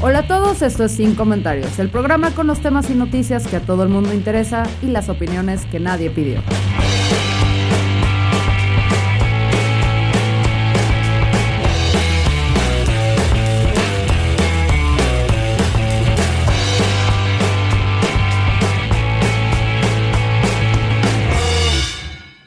Hola a todos, esto es Sin Comentarios, el programa con los temas y noticias que a todo el mundo interesa y las opiniones que nadie pidió.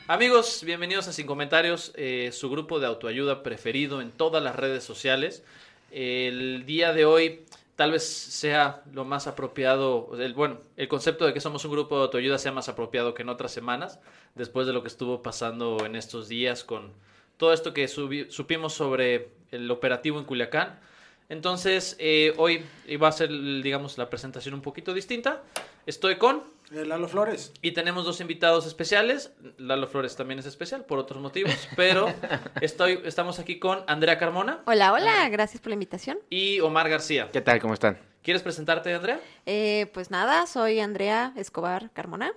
Amigos, bienvenidos a Sin Comentarios, eh, su grupo de autoayuda preferido en todas las redes sociales. El día de hoy tal vez sea lo más apropiado, el, bueno, el concepto de que somos un grupo de autoayuda sea más apropiado que en otras semanas, después de lo que estuvo pasando en estos días con todo esto que supimos sobre el operativo en Culiacán. Entonces, eh, hoy va a ser, digamos, la presentación un poquito distinta. Estoy con Lalo Flores. y tenemos dos invitados especiales. Lalo Flores también es especial por otros motivos, pero estoy, estamos aquí con Andrea Carmona Hola, hola, gracias por la invitación. y Omar García. ¿Qué tal? ¿Cómo están? ¿Quieres presentarte, Andrea? Eh, pues nada, soy Andrea Escobar Carmona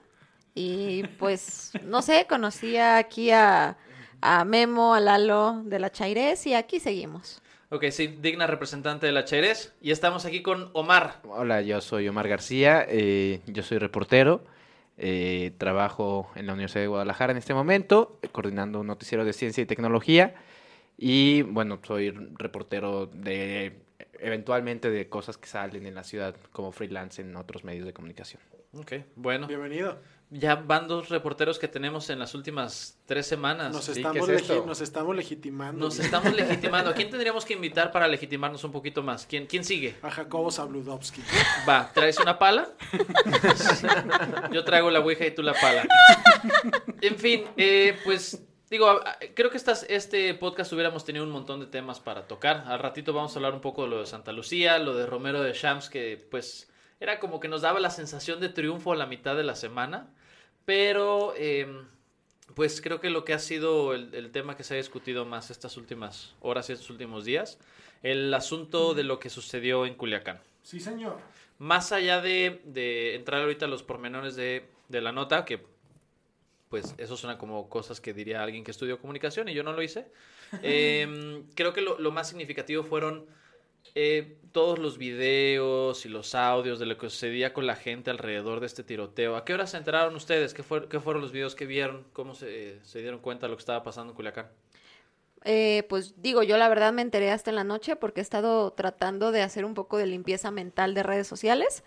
y pues no sé, conocía aquí a, a Memo, a Lalo de la Chairés y aquí seguimos. Ok, sí, digna representante de la Chairés. Y estamos aquí con Omar. Hola, yo soy Omar García, eh, yo soy reportero, eh, trabajo en la Universidad de Guadalajara en este momento, eh, coordinando un noticiero de ciencia y tecnología y bueno, soy reportero de eventualmente de cosas que salen en la ciudad como freelance en otros medios de comunicación. Ok, bueno. Bienvenido. Ya van dos reporteros que tenemos en las últimas tres semanas. Nos, estamos, legitimando. Nos estamos legitimando. ¿A quién tendríamos que invitar para legitimarnos un poquito más? ¿Quién, quién sigue? A Jacobo Zabludovsky. Va, ¿traes una pala? Yo traigo la ouija y tú la pala. En fin, eh, pues digo, creo que estas, este podcast hubiéramos tenido un montón de temas para tocar. Al ratito vamos a hablar un poco de lo de Santa Lucía, lo de Romero de Shams, que pues era como que nos daba la sensación de triunfo a la mitad de la semana. Pero eh, pues creo que lo que ha sido el, el tema que se ha discutido más estas últimas horas y estos últimos días, el asunto de lo que sucedió en Culiacán Sí, señor. más allá de, de entrar ahorita a los pormenores de, de la nota, que pues eso suena como cosas que diría alguien que estudió comunicación y yo no lo hice, em, creo que lo, lo más significativo fueron eh, todos los videos y los audios de lo que sucedía con la gente alrededor de este tiroteo. ¿A qué hora se enteraron ustedes? ¿Qué, fue- qué fueron los videos que vieron? ¿Cómo se, dieron cuenta de lo que estaba pasando en Culiacán? Eh, pues digo, yo la verdad me enteré hasta en la noche porque he estado tratando de hacer un poco de limpieza mental de redes sociales.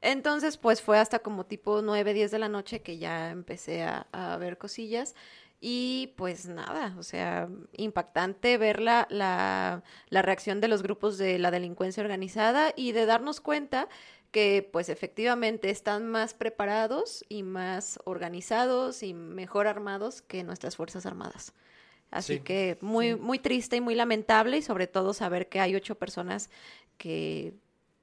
Entonces, pues fue hasta como tipo 9, 10 de la noche que ya empecé a ver cosillas. Y pues nada, o sea, impactante ver la, la, la reacción de los grupos de la delincuencia organizada y de darnos cuenta que pues efectivamente están más preparados y más organizados y mejor armados que nuestras Fuerzas Armadas. Así Sí. que muy, muy triste y muy lamentable y sobre todo saber que hay ocho personas que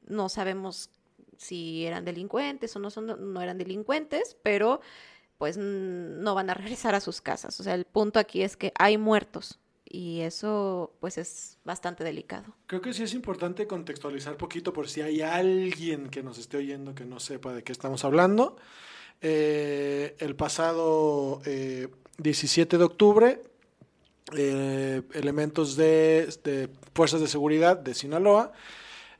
no sabemos si eran delincuentes o no, son, no eran delincuentes, pero pues no van a regresar a sus casas. O sea, el punto aquí es que hay muertos y eso pues es bastante delicado. Creo que sí es importante contextualizar poquito por si hay alguien que nos esté oyendo que no sepa de qué estamos hablando. Eh, el pasado eh, 17 de octubre, eh, elementos de, de fuerzas de seguridad de Sinaloa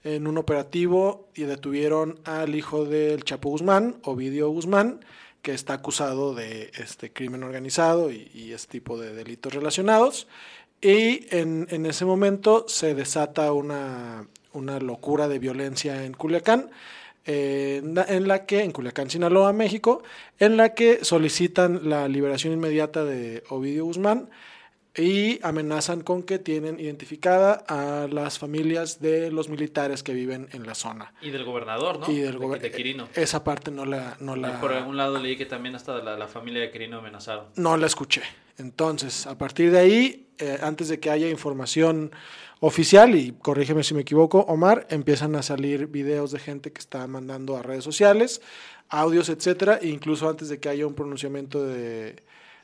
en un operativo y detuvieron al hijo del Chapo Guzmán, Ovidio Guzmán, que está acusado de este crimen organizado y, este tipo de delitos relacionados. Y en, ese momento se desata una, una locura de violencia en Culiacán, eh, en la que, en Culiacán, Sinaloa, México, en la que solicitan la liberación inmediata de Ovidio Guzmán, Y amenazan con que tienen identificada a las familias de los militares que viven en la zona. Y del gobernador, ¿no? Y del De- gober- de Quirino. Esa parte no la, no la, Por algún lado leí que también hasta la, la familia de Quirino amenazaron. no la escuché. Entonces, a partir de ahí, eh, antes de que haya información oficial, y corrígeme si me equivoco, Omar, empiezan a salir videos de gente que está mandando a redes sociales, audios, etcétera, e incluso antes de que haya un pronunciamiento de,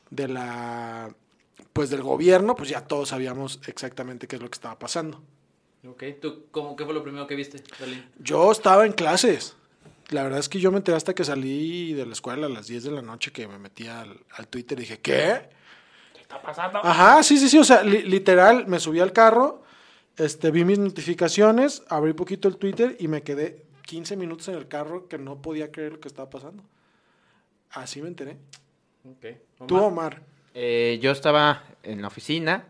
de la pues del gobierno, pues ya todos sabíamos exactamente qué es lo que estaba pasando. Ok, ¿tú cómo, qué fue lo primero que viste? Yo estaba en clases. La verdad es que yo me enteré hasta que salí de la escuela a las 10 de la noche que me metí al, al Twitter y dije, ¿qué? ¿Qué está pasando? Ajá, sí, sí, sí. O sea, li- literal, me subí al carro, este, vi mis notificaciones, abrí poquito el Twitter y me quedé 15 minutos en el carro que no podía creer lo que estaba pasando. Así me enteré. Ok. Tú, Omar. Eh, yo estaba en la oficina.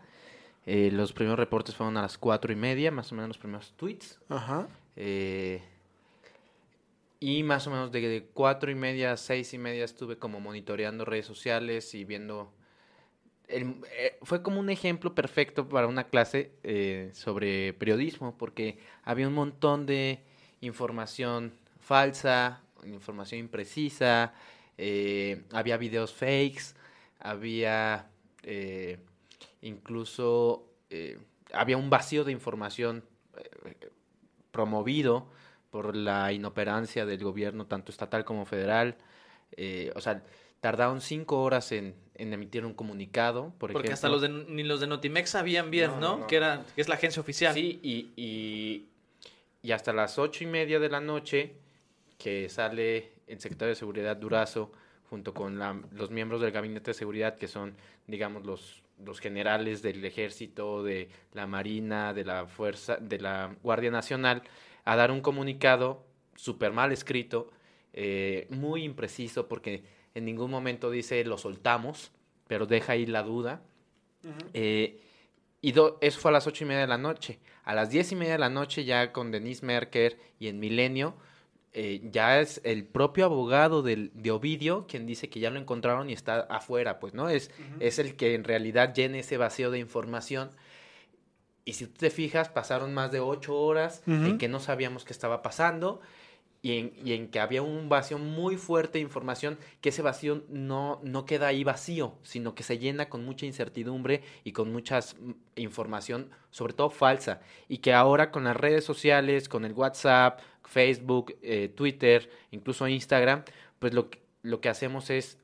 eh, los primeros reportes fueron a las cuatro y media, más o menos los primeros tweets. Ajá. eh, y más o menos de cuatro y media a seis y media estuve como monitoreando redes sociales y viendo... el- eh, fue como un ejemplo perfecto para una clase eh, sobre periodismo, porque había un montón de información falsa, información imprecisa, había videos fakes, había eh, incluso eh, había un vacío de información eh, promovido por la inoperancia del gobierno, tanto estatal como federal. Eh, o sea, tardaron cinco horas en, en emitir un comunicado, por Porque ejemplo. hasta los de, ni los de Notimex sabían bien, ¿no? No, no, no. Que, era, que es la agencia oficial. Sí, y, y, y hasta las ocho y media de la noche que sale el secretario de Seguridad Durazo junto con la- los miembros del Gabinete de Seguridad, que son, digamos, los, los generales del Ejército, de la Marina, de la Fuerza, de la Guardia Nacional, a dar un comunicado súper mal escrito, eh, muy impreciso, porque en ningún momento dice lo soltamos, pero deja ahí la duda. Eh, y do- eso fue a las ocho y media de la noche. A las diez y media de la noche, ya con Denise Merker y en Milenio, eh, ya es el propio abogado del, de Ovidio quien dice que ya lo encontraron y está afuera, pues, ¿no? Es, es el que en realidad llena ese vacío de información. Y si tú te fijas, pasaron más de ocho horas en que no sabíamos qué estaba pasando y en, y en que había un vacío muy fuerte de información, que ese vacío no, no queda ahí vacío, sino que se llena con mucha incertidumbre y con mucha información, sobre todo falsa. Y que ahora con las redes sociales, con el WhatsApp, Facebook, eh, Twitter, incluso Instagram, pues lo, que- lo que hacemos es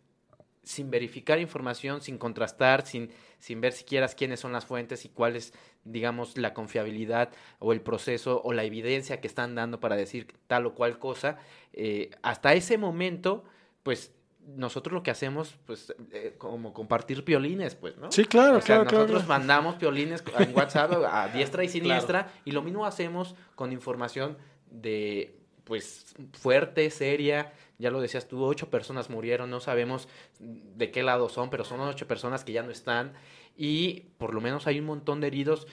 sin verificar información, sin contrastar, sin, sin ver siquiera quiénes son las fuentes y cuál es, digamos, la confiabilidad o el proceso o la evidencia que están dando para decir tal o cual cosa, eh, hasta ese momento, pues nosotros lo que hacemos, pues, eh, como compartir piolines, pues, ¿no? Sí, claro, O sea, claro, claro, nosotros claro. mandamos piolines en WhatsApp a diestra y siniestra y lo mismo hacemos con información de pues fuerte, seria, ya lo decías tú, ocho personas murieron, no sabemos de qué lado son, pero son ocho personas que ya no están y por lo menos hay un montón de heridos.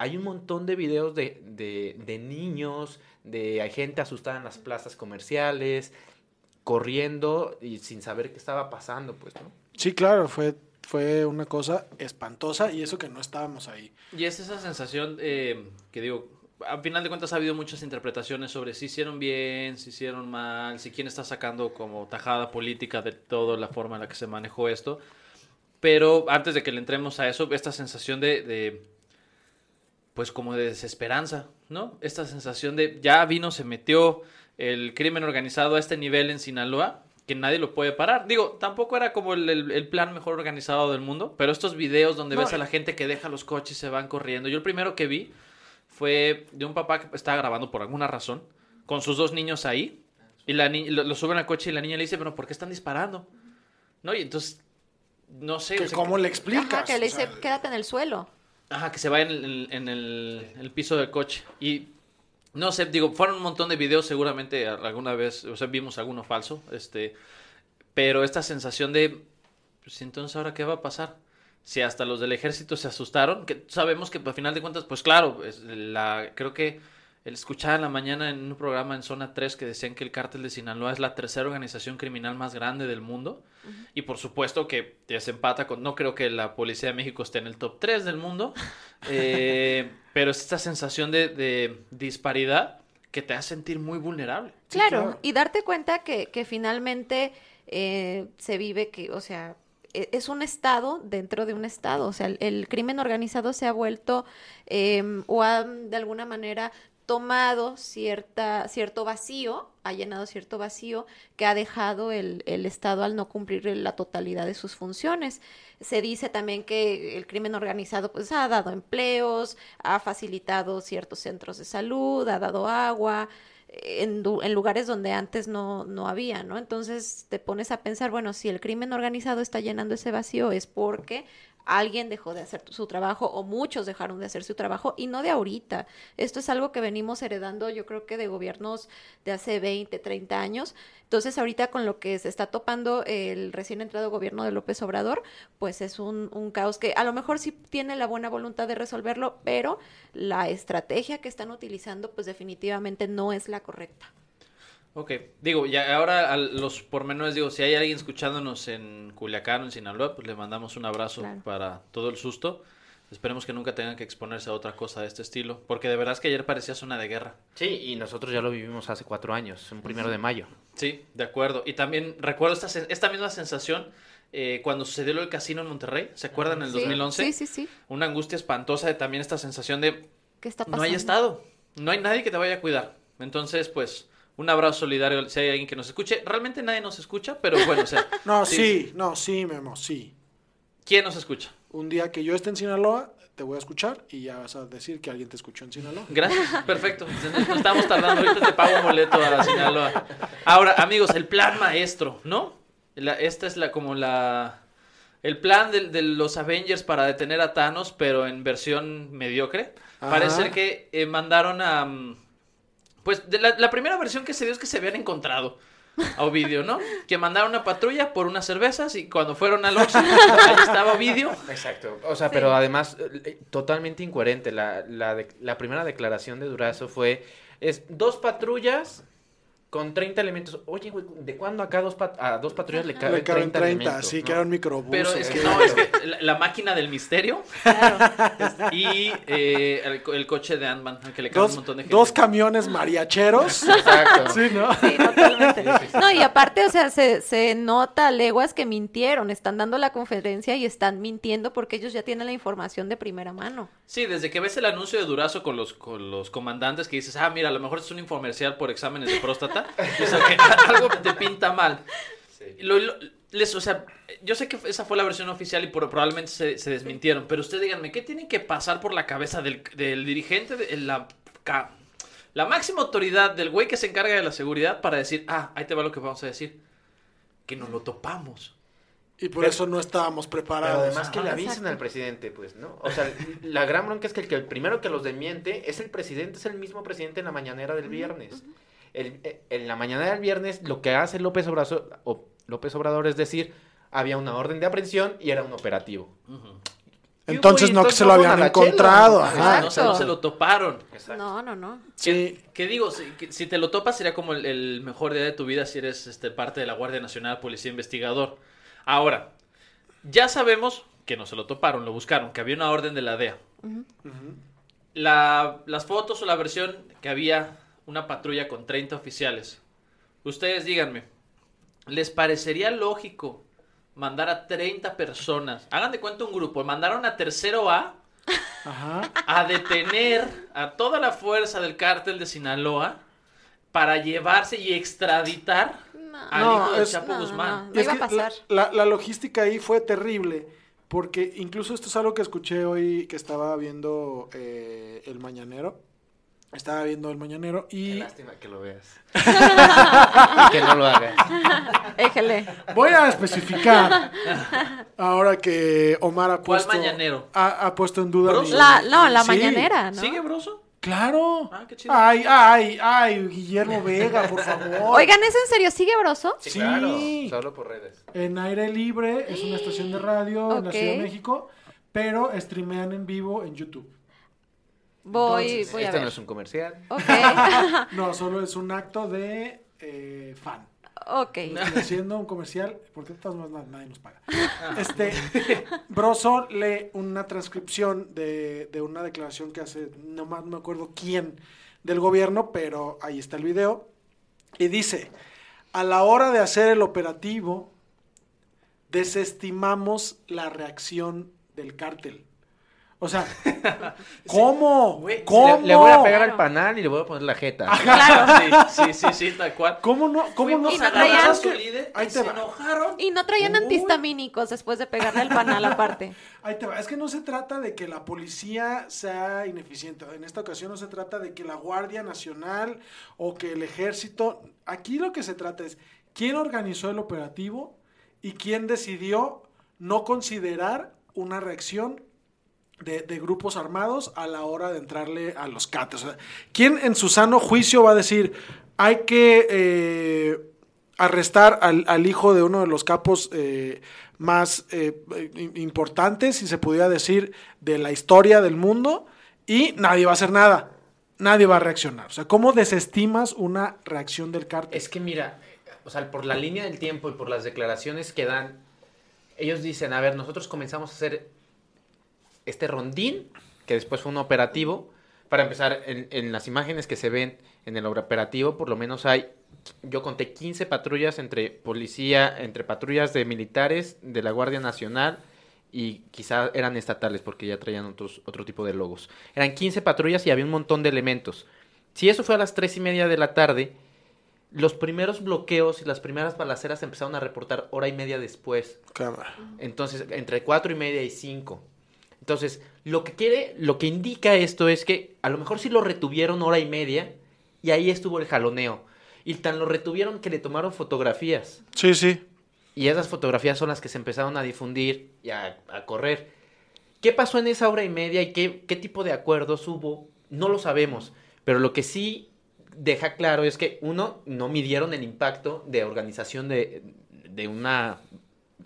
Hay un montón de videos de, de, de niños, de gente asustada en las plazas comerciales, corriendo y sin saber qué estaba pasando, pues, ¿no? Sí, claro, fue, fue una cosa espantosa y eso que no estábamos ahí. Y es esa sensación eh, que digo, al final de cuentas ha habido muchas interpretaciones sobre si hicieron bien, si hicieron mal, si quién está sacando como tajada política de toda la forma en la que se manejó esto. Pero antes de que le entremos a eso, esta sensación de, de pues como de desesperanza, ¿no? Esta sensación de ya vino, se metió el crimen organizado a este nivel en Sinaloa que nadie lo puede parar. Digo, tampoco era como el, el- el plan mejor organizado del mundo, pero estos videos donde No, ves a la gente que deja los coches y se van corriendo. Yo el primero que vi fue de un papá que estaba grabando por alguna razón con sus dos niños ahí y la ni- lo, lo suben al coche y la niña le dice, pero ¿por qué están disparando? ¿No? Y entonces, no sé. Que o sea, ¿Cómo le explicas? Ajá, que le O sea, dice, quédate en el suelo. Ajá, que se va en el, en el, en el piso del coche. Y no sé, digo, fueron un montón de videos, seguramente alguna vez, o sea, vimos alguno falso, este, pero esta sensación de, pues entonces ahora qué va a pasar. Si hasta los del ejército se asustaron, que sabemos que pues, al final de cuentas, pues claro, es la, creo que El escuchaba en la mañana en un programa en Zona 3 que decían que el cártel de Sinaloa es la tercera organización criminal más grande del mundo. Y por supuesto que desempata con... No creo que la Policía de México esté en el top 3 del mundo. eh, pero es esta sensación de, de disparidad que te hace sentir muy vulnerable. Claro, claro. y darte cuenta que, que finalmente eh, se vive que, o sea, es un estado dentro de un estado, o sea, el, el crimen organizado se ha vuelto em, o ha de alguna manera tomado cierta, cierto vacío, ha llenado cierto vacío que ha dejado el, el Estado al no cumplir la totalidad de sus funciones. Se dice también que el crimen organizado pues ha dado empleos, ha facilitado ciertos centros de salud, ha dado agua, en, en lugares donde antes no, no había, ¿no? Entonces te pones a pensar, bueno, si el crimen organizado está llenando ese vacío es porque alguien dejó de hacer su trabajo o muchos dejaron de hacer su trabajo y no de ahorita. Esto es algo que venimos heredando yo creo que de gobiernos de hace 20, 30 años. Entonces ahorita con lo que se está topando el recién entrado gobierno de López Obrador, pues es un, un caos que a lo mejor sí tiene la buena voluntad de resolverlo, pero la estrategia que están utilizando pues definitivamente no es la correcta. Ok, digo, ya ahora a los pormenores, digo, si hay alguien escuchándonos en Culiacán o en Sinaloa, pues le mandamos un abrazo Claro. para todo el susto. Esperemos que nunca tengan que exponerse a otra cosa de este estilo, porque de verdad es que ayer parecía zona de guerra. Sí, y nosotros ya lo vivimos hace cuatro años, un primero de mayo. Sí, de acuerdo. Y también recuerdo esta, sen- esta misma sensación eh, cuando sucedió lo del casino en Monterrey, ¿se acuerdan en el Sí, 2011? Sí, sí, sí. Una angustia espantosa de también esta sensación de ¿Qué está pasando? no hay estado, no hay nadie que te vaya a cuidar. Entonces, pues, un abrazo solidario si hay alguien que nos escuche. Realmente nadie nos escucha, pero bueno, o sea, No, sí, no, sí, Memo, sí. ¿quién nos escucha? Un día que yo esté en Sinaloa, te voy a escuchar y ya vas a decir que alguien te escuchó en Sinaloa. Gracias, perfecto. No estamos tardando, ahorita te pago un boleto a Sinaloa. Ahora, amigos, el plan maestro, ¿no? La- esta es la como la el plan de, de los Avengers para detener a Thanos, pero en versión mediocre. Ajá. Parece ser que eh, mandaron a mm, pues de la, la primera versión que se dio es que se habían encontrado a Ovidio, ¿no? Que mandaron una patrulla por unas cervezas y cuando fueron al Oxxo, ahí estaba Ovidio. Exacto. O sea, pero además eh, totalmente incoherente. La, la, de- la primera declaración de Durazo fue, es dos patrullas con 30 elementos. Oye, güey, ¿de cuándo acá dos pat- a dos patrullas le caben Le caben 30, 30, elementos? sí, no? que eran microbuses. Pero es que no, es que la, la máquina del misterio y eh, el, co- el coche de Ant-Man, que le cabe un montón de gente. dos camiones mariacheros. Exacto. sí, ¿no? Sí, totalmente. No, y aparte, o sea, se, se nota a leguas que mintieron, están dando la conferencia y están mintiendo porque ellos ya tienen la información de primera mano. Sí, desde que ves el anuncio de Durazo con los, con los comandantes que dices, ah, mira, a lo mejor es un infomercial por exámenes de próstata, o sea, que algo te pinta mal. Y lo- lo- les, o sea, yo sé que esa fue la versión oficial y por- probablemente se, se desmintieron, pero ustedes díganme, ¿qué tiene que pasar por la cabeza del, del dirigente, de la, máxima autoridad del güey que se encarga de la seguridad para decir, ah, ahí te va lo que vamos a decir? Que nos lo topamos. Y por Pero- eso no estábamos Pero preparados. además que le Ajá. avisen Exacto. al presidente, pues, ¿no? O sea, la gran bronca es que el, que el primero que los desmiente es el presidente, es el mismo presidente en la mañanera del viernes. El- eh, en la mañanera del viernes lo que hace López Obrador, o López Obrador es decir, había una orden de aprehensión y era un operativo. Entonces no que se lo habían encontrado. Ajá. No, se, no se lo toparon. Exacto. No, no, no. Sí. Que digo, si, que si te lo topas sería como el, el mejor día de tu vida si eres este, parte de la Guardia Nacional, Policía Investigador. Ahora, ya sabemos que no se lo toparon, lo buscaron, que había una orden de la DEA. La- las fotos o la versión que había una patrulla con 30 oficiales. Ustedes díganme, ¿les parecería lógico mandar a 30 personas? Hagan de cuenta un grupo, mandaron a tercero A Ajá. a detener a toda la fuerza del cártel de Sinaloa para llevarse y extraditar al No, hijo de es- Chapo no, Guzmán. no. Es iba a pasar. La, la- la logística ahí fue terrible, porque incluso esto es algo que escuché hoy que estaba viendo eh, el mañanero. Estaba viendo el mañanero Qué y lástima que lo veas. y que no lo hagas. Éjele. voy a especificar ahora que Omar ha ¿Cuál puesto mañanero? ha, ha puesto en duda La, no, la Sí, mañanera, ¿no? ¿Sigue, broso? Claro. Ah, qué chido. Ay, ay, ay, Guillermo Vega, por favor. Oigan, ¿es en serio? ¿Sigue broso? Sí, Sí. claro. Solo por redes. En aire libre, es una estación de radio en la. Ciudad de México, pero streamean en vivo en YouTube. Voy, Entonces, voy a Este ver. no es un comercial. Ok, No, solo es un acto de eh, fan. ok. Haciendo un comercial, porque de todas maneras nadie nos paga. Este, Broso lee una transcripción de, de una declaración que hace, no más no me acuerdo quién del gobierno, pero ahí está el video. Y dice, a la hora de hacer el operativo, desestimamos la reacción del cártel. O sea, ¿cómo? Le, le voy a pegar Claro. al panal y le voy a poner la jeta. Sí, sí, sí, sí, tal cual. ¿Cómo no? ¿Cómo no? Fuimos a traían- su líder ahí te se va. enojaron. Y no traían Uy. antihistamínicos después de pegarle al panal aparte. Ahí te va. Es que no se trata de que la policía sea ineficiente. En esta ocasión no se trata de que la Guardia Nacional o que el ejército. Aquí lo que se trata es quién organizó el operativo y quién decidió no considerar una reacción de, grupos armados a la hora de entrarle a los cates. ¿quién en su sano juicio va a decir hay que eh, arrestar al, al hijo de uno de los capos eh, más eh, importantes, si se pudiera decir, de la historia del mundo y nadie va a hacer nada? Nadie va a reaccionar. O sea, ¿cómo desestimas una reacción del cártel? Es que mira, o sea, por la línea del tiempo y por las declaraciones que dan, ellos dicen, a ver, nosotros comenzamos a hacer este rondín, que después fue un operativo. Para empezar, en, en las imágenes que se ven en el operativo, por lo menos hay, yo conté 15 patrullas entre policía, entre patrullas de militares, de la Guardia Nacional y quizá eran estatales porque ya traían otros, otro tipo de logos. Eran 15 patrullas y había un montón de elementos. Si eso fue a las 3 y media de la tarde, los primeros bloqueos y las primeras balaceras se empezaron a reportar hora y media después. Cámara. Entonces, entre cuatro y media y cinco. Entonces, lo que quiere, lo que indica esto es que a lo mejor sí lo retuvieron hora y media y ahí estuvo el jaloneo. Y tan lo retuvieron que le tomaron fotografías. Sí, sí. Y esas fotografías son las que se empezaron a difundir y a, a correr. ¿Qué pasó en esa hora y media y qué, qué tipo de acuerdos hubo? No lo sabemos. Pero lo que sí deja claro es que, uno, no midieron el impacto de organización de, de una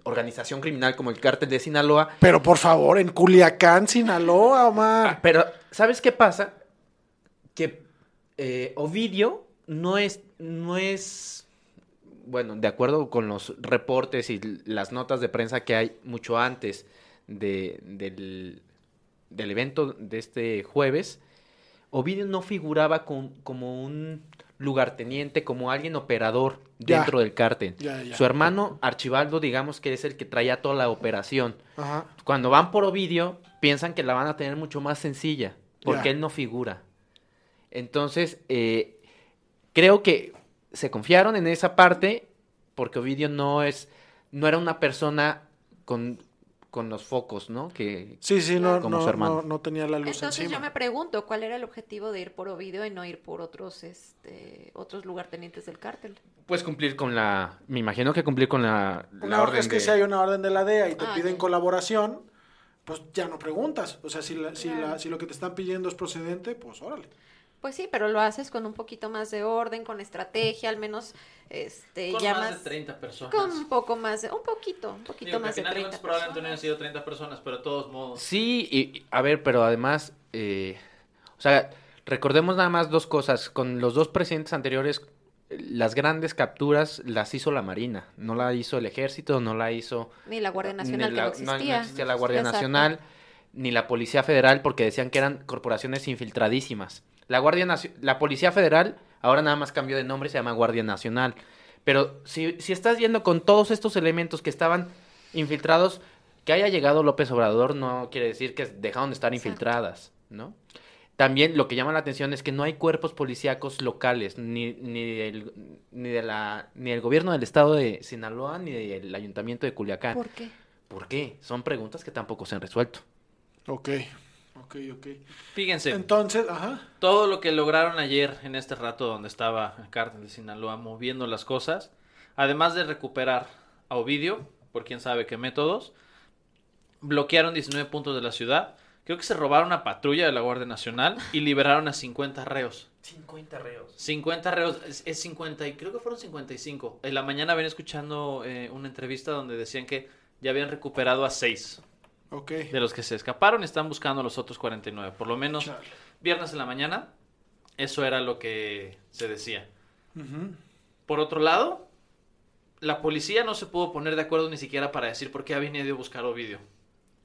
organización criminal como el cártel de Sinaloa. Pero por favor, en Culiacán, Sinaloa, Omar. Ah, pero, ¿sabes qué pasa? Que eh, Ovidio no es, no es, bueno, de acuerdo con los reportes y las notas de prensa que hay mucho antes de- del, del evento de este jueves, Ovidio no figuraba con- como un lugarteniente, como alguien operador Ya. dentro del cártel. Ya, ya. Su hermano Archibaldo, digamos que es el que traía toda la operación Ajá. cuando van por Ovidio, piensan que la van a tener mucho más sencilla, porque él no figura. Entonces, eh, creo que se confiaron en esa parte, porque Ovidio no es, no era una persona con, con los focos, ¿no? Que, Sí, sí, no, Como no, su hermano. no, no tenía la luz Entonces encima. yo me pregunto, ¿cuál era el objetivo de ir por Ovidio y no ir por otros, este, otros lugartenientes del cártel? pues cumplir con la, me imagino que cumplir con la, la No, orden es que de- si hay una orden de la DEA y te Ah, piden colaboración, pues ya no preguntas. O sea, si, la- si, Claro. la- si lo que te están pidiendo es procedente, pues órale. Pues sí, pero lo haces con un poquito más de orden, con estrategia, al menos, este, Con ya más más, de 30 personas. con un poco más, de, un poquito, un poquito Digo, que más al de final de 30 cuentas probablemente no sido 30 personas, pero de todos modos. Sí, y, y- a ver, pero además, eh, o sea, recordemos nada más dos cosas. Con los dos presidentes anteriores, las grandes capturas las hizo la Marina, no la hizo el Ejército, no la hizo Ni la Guardia ni Nacional, la- que no no- existía. no existía la Guardia Exacto. Nacional, ni la Policía Federal, porque decían que eran corporaciones infiltradísimas. La Guardia Nacio- la Policía Federal ahora nada más cambió de nombre, se llama Guardia Nacional. Pero si, si estás viendo con todos estos elementos que estaban infiltrados, que haya llegado López Obrador no quiere decir que dejaron de estar Exacto. infiltradas, ¿no? También lo que llama la atención es que no hay cuerpos policíacos locales, ni, ni, del, ni, de la, ni del gobierno del estado de Sinaloa, ni del ayuntamiento de Culiacán. ¿Por qué? ¿Por qué? Son preguntas que tampoco se han resuelto. Ok, ok, ok. Fíjense, Entonces, ajá. todo lo que lograron ayer en este rato donde estaba el cártel de Sinaloa moviendo las cosas, además de recuperar a Ovidio, por quién sabe qué métodos, bloquearon 19 puntos de la ciudad, creo que se robaron una patrulla de la Guardia Nacional y liberaron a 50 reos. 50 reos. 50 reos, es, es 50 y creo que fueron 55. En la mañana venía escuchando eh, una entrevista donde decían que ya habían recuperado a 6. Ok. de los que se escaparon están buscando a los otros 49. Por lo menos Chale. viernes en la mañana, eso era lo que se decía. Por otro lado, la policía no se pudo poner de acuerdo ni siquiera para decir por qué había venido a buscar a Ovidio.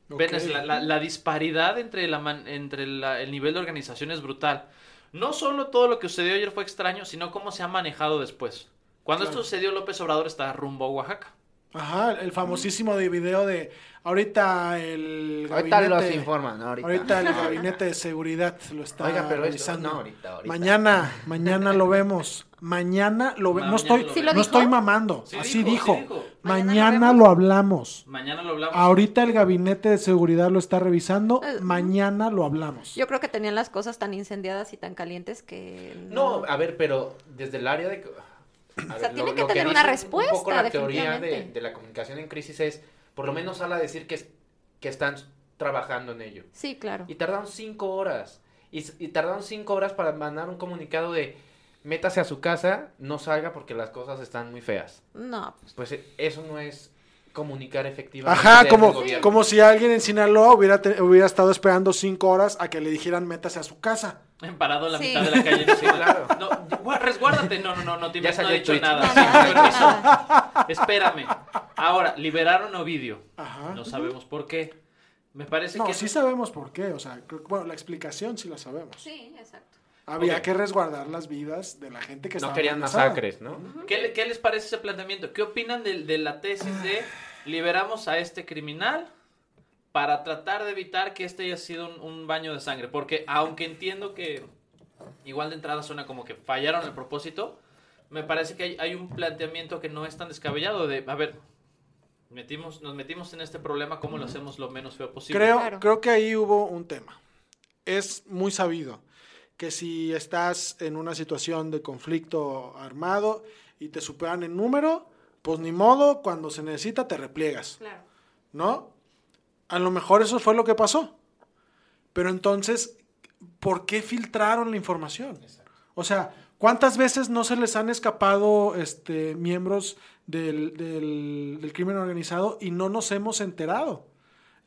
Ven, la, la- la disparidad entre, la entre el nivel de organización es brutal. No solo todo lo que sucedió ayer fue extraño, sino cómo se ha manejado después. Cuando Claro. esto sucedió, López Obrador estaba rumbo a Oaxaca. Ajá, el famosísimo de video de ahorita el Ahorita los gabinete- informan, ¿no? Ahorita. Ahorita el gabinete de seguridad lo está Oiga, pero esto- revisando. no, ahorita, ahorita. Mañana, mañana lo vemos. Mañana lo vemos. No estoy, ¿Sí lo no estoy mamando. Sí Así dijo, dijo. sí dijo. Mañana Mañana lo lo hablamos. Mañana lo hablamos. Ahorita el gabinete de seguridad lo está revisando. Eh, Mañana lo hablamos. Yo creo que tenían las cosas tan incendiadas y tan calientes que No, a ver, pero desde el área de... a sea, ver, tiene que tener una dice Un poco respuesta, la teoría de, de la comunicación en crisis es, por lo menos sale a decir que, es- que están trabajando en ello. Sí, claro. Y tardaron cinco horas. Y, y tardaron cinco horas para mandar un comunicado de métase a su casa, no salga porque las cosas están muy feas. No, pues Pues eh, eso no es comunicar efectivamente. Ajá, como, como si alguien en Sinaloa hubiera, te- hubiera estado esperando cinco horas a que le dijeran métase a su casa. Parado en la Sí. mitad de la calle. Sí, claro. No, resguárdate. No, no, no, no, te Ya no he dicho nada. No, Sí, no, no, nada. Espérame. Ahora, liberaron a Ovidio. Ajá. No sabemos por qué. Me parece No, que... sí sabemos por qué. O sea, creo que- bueno, la explicación sí la sabemos. Sí, exacto. Había que resguardar las vidas de la gente que No estaba querían amenazada. masacres, ¿no? ¿Qué, qué les parece ese planteamiento? ¿Qué opinan de, de la tesis de liberamos a este criminal para tratar de evitar que este haya sido un, un baño de sangre? Porque aunque entiendo que igual de entrada suena como que fallaron el propósito, me parece que hay, hay un planteamiento que no es tan descabellado de, a ver, metimos, nos metimos en este problema, ¿cómo lo hacemos lo menos feo posible? Creo, Claro. creo que ahí hubo un tema. Es muy sabido que si estás en una situación de conflicto armado y te superan en número, pues ni modo, cuando se necesita te repliegas, Claro. ¿no? A lo mejor eso fue lo que pasó. Pero entonces, ¿por qué filtraron la información? O sea, ¿cuántas veces no se les han escapado este, miembros del, del- del crimen organizado y no nos hemos enterado?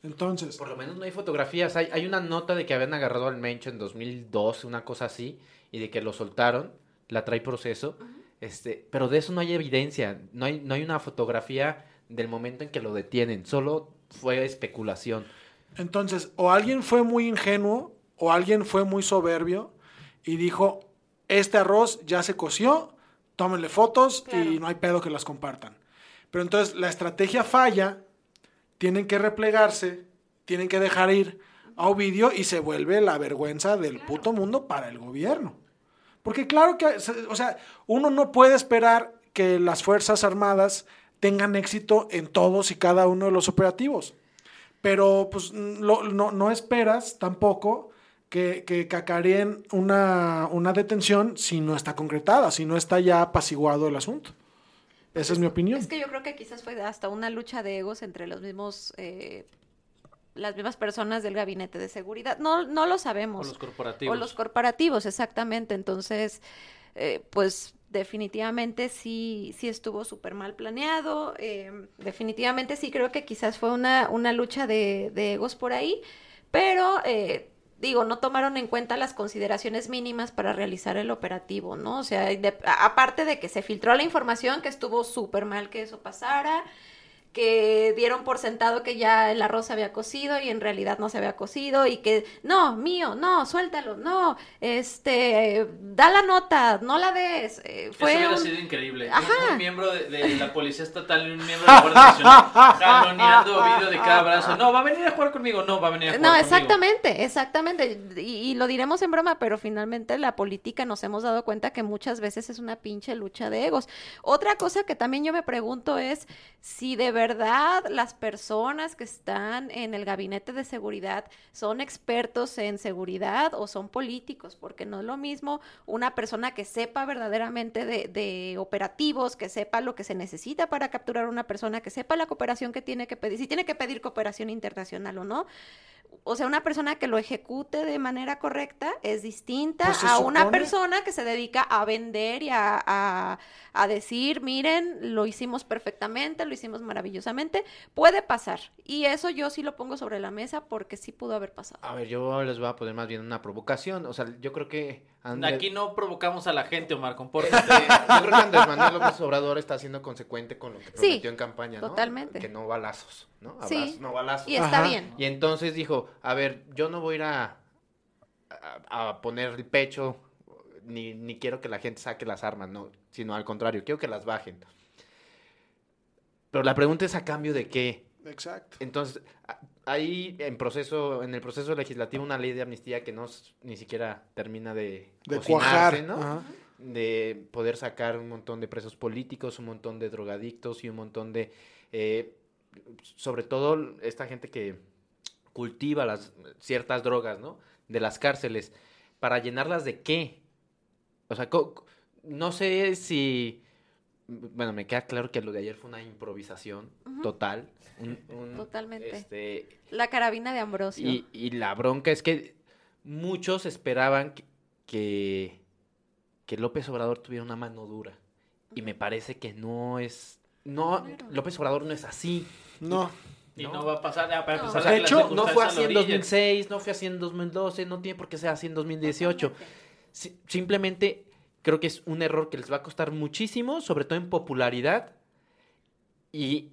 Entonces, Por lo menos no hay fotografías. Hay, hay una nota de que habían agarrado al Mencho en 2002, una cosa así, y de que lo soltaron. La trae proceso. Este, pero de eso no hay evidencia. No hay, no hay una fotografía del momento en que lo detienen. Solo fue especulación. entonces, o alguien fue muy ingenuo o alguien fue muy soberbio y dijo, este arroz ya se coció, tómenle fotos y no hay pedo que las compartan. Pero entonces la estrategia falla, tienen que replegarse, tienen que dejar ir a Ovidio y se vuelve la vergüenza del puto mundo para el gobierno. Porque claro que, o sea, uno no puede esperar que las Fuerzas Armadas tengan éxito en todos y cada uno de los operativos. Pero pues no, no esperas tampoco que, que cacareen una, una detención si no está concretada, si no está ya apaciguado el asunto. Esa es mi opinión. Es que yo creo que quizás fue hasta una lucha de egos entre los mismos, eh, las mismas personas del gabinete de seguridad. No, no lo O sabemos. los corporativos. O los corporativos, exactamente. Entonces, eh, pues definitivamente sí, sí estuvo súper mal planeado. eh, definitivamente sí creo que quizás fue una, una lucha de, de egos por ahí, pero eh, digo, no tomaron en cuenta las consideraciones mínimas para realizar el operativo, ¿no? O sea, de- aparte de que se filtró la información, que estuvo súper mal que eso pasara, que dieron por sentado que ya el arroz se había cocido y en realidad no se había cocido y que no, mío, no, suéltalo, no, este, da la nota, no la des. eh, fue Eso hubiera un- sido increíble. Un- Ajá. Un, miembro de, de la Policía Estatal y un miembro de la Guardia Nacional jaloneando vídeo de cada brazo. No, va a venir a jugar conmigo. No, va a venir a jugar No, conmigo. exactamente, exactamente. Y, y lo diremos en broma, pero finalmente la política nos hemos dado cuenta que muchas veces es una pinche lucha de egos. Otra cosa que también yo me pregunto es si de verdad las personas que están en el gabinete de seguridad son expertos en seguridad o son políticos, porque no es lo mismo una persona que sepa verdaderamente de, de operativos, que sepa lo que se necesita para capturar a una persona, que sepa la cooperación que tiene que pedir, si tiene que pedir cooperación internacional o no o sea, una persona que lo ejecute de manera correcta es distinta Pues a una supone- persona que se dedica a vender y a, a- a decir, miren, lo hicimos perfectamente, lo hicimos maravillosamente. Puede pasar. Y eso yo sí lo pongo sobre la mesa porque sí pudo haber pasado. A ver, yo les voy a poner más bien una provocación. O sea, yo creo que Andrés, Aquí no provocamos a la gente, Omar, este, compórtate. yo creo que Andrés Manuel López Obrador está siendo consecuente con lo que Sí, prometió en campaña, ¿no? totalmente. Que no balazos, ¿no? Sí. Abrazos, no balazos. Y está Ajá. bien. Y entonces dijo, a ver, yo no voy a ir a, a- a poner el pecho, ni, ni quiero que la gente saque las armas, no, sino al contrario, quiero que las bajen. Pero la pregunta es a cambio de qué. Exacto. Entonces, a- hay en proceso, en el proceso legislativo una ley de amnistía que no ni siquiera termina de, De cocinarse, cuajar. ¿no? Ajá. de poder sacar un montón de presos políticos, un montón de drogadictos y un montón de, eh, sobre todo esta gente que cultiva las ciertas drogas, ¿no? De las cárceles, para llenarlas de qué? O sea, no sé si, bueno, me queda claro que lo de ayer fue una improvisación total, un- un, Totalmente. este, La carabina de Ambrosio. y, y la bronca es que muchos esperaban que, que, que López Obrador tuviera una mano dura. Y me parece que no es... No. López Obrador no es así. No. Y No. no va a pasar. para No. de hecho, no fue así en lo orillan. 2006, no fue así en 2012, no tiene por qué ser así en 2018. Totalmente. Si- simplemente creo que es un error que les va a costar muchísimo, sobre todo en popularidad. Y,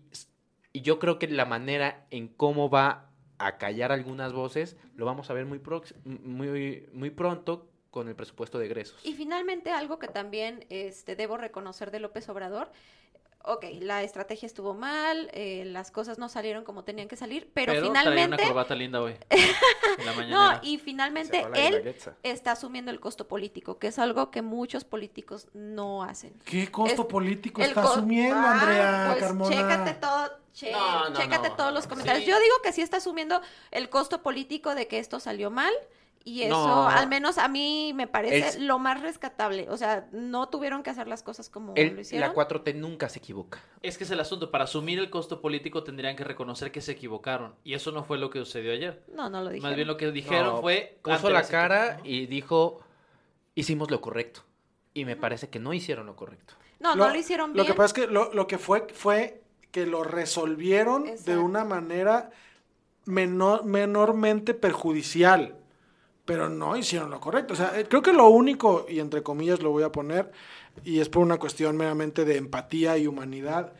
y yo creo que la manera en cómo va a callar algunas voces lo vamos a ver muy, prox- muy, muy pronto con el presupuesto de egresos. Y finalmente algo que también este, debo reconocer de López Obrador, ok, la estrategia estuvo mal, eh, las cosas no salieron como tenían que salir, pero, Pero traía una finalmente... corbata linda hoy. En la No, mañanera. y finalmente él está asumiendo el costo político, que es algo que muchos políticos no hacen. ¿Qué costo Es- político está co- asumiendo, Ah, Andrea pues Carmona? Chécate todo, che- No, no, chécate no. todos los comentarios. Sí. Yo digo que sí está asumiendo el costo político de que esto salió mal. Y eso, No. al menos a mí me parece El- lo más rescatable. O sea, no tuvieron que hacer las cosas como El- lo hicieron. la 4T nunca se equivoca. Es que es el asunto. Para asumir el costo político tendrían que reconocer que se equivocaron. Y eso no fue lo que sucedió ayer. No, no lo dijeron. Más bien lo que dijeron No, fue... Puso la cara y dijo, hicimos lo correcto. Y me parece que no hicieron lo correcto. No, no lo hicieron bien. Lo que pasa es que lo, lo que fue fue que lo resolvieron de una manera menor, menormente perjudicial, pero no hicieron lo correcto. O sea, eh, creo que lo único, y entre comillas lo voy a poner, y es por una cuestión meramente de empatía y humanidad,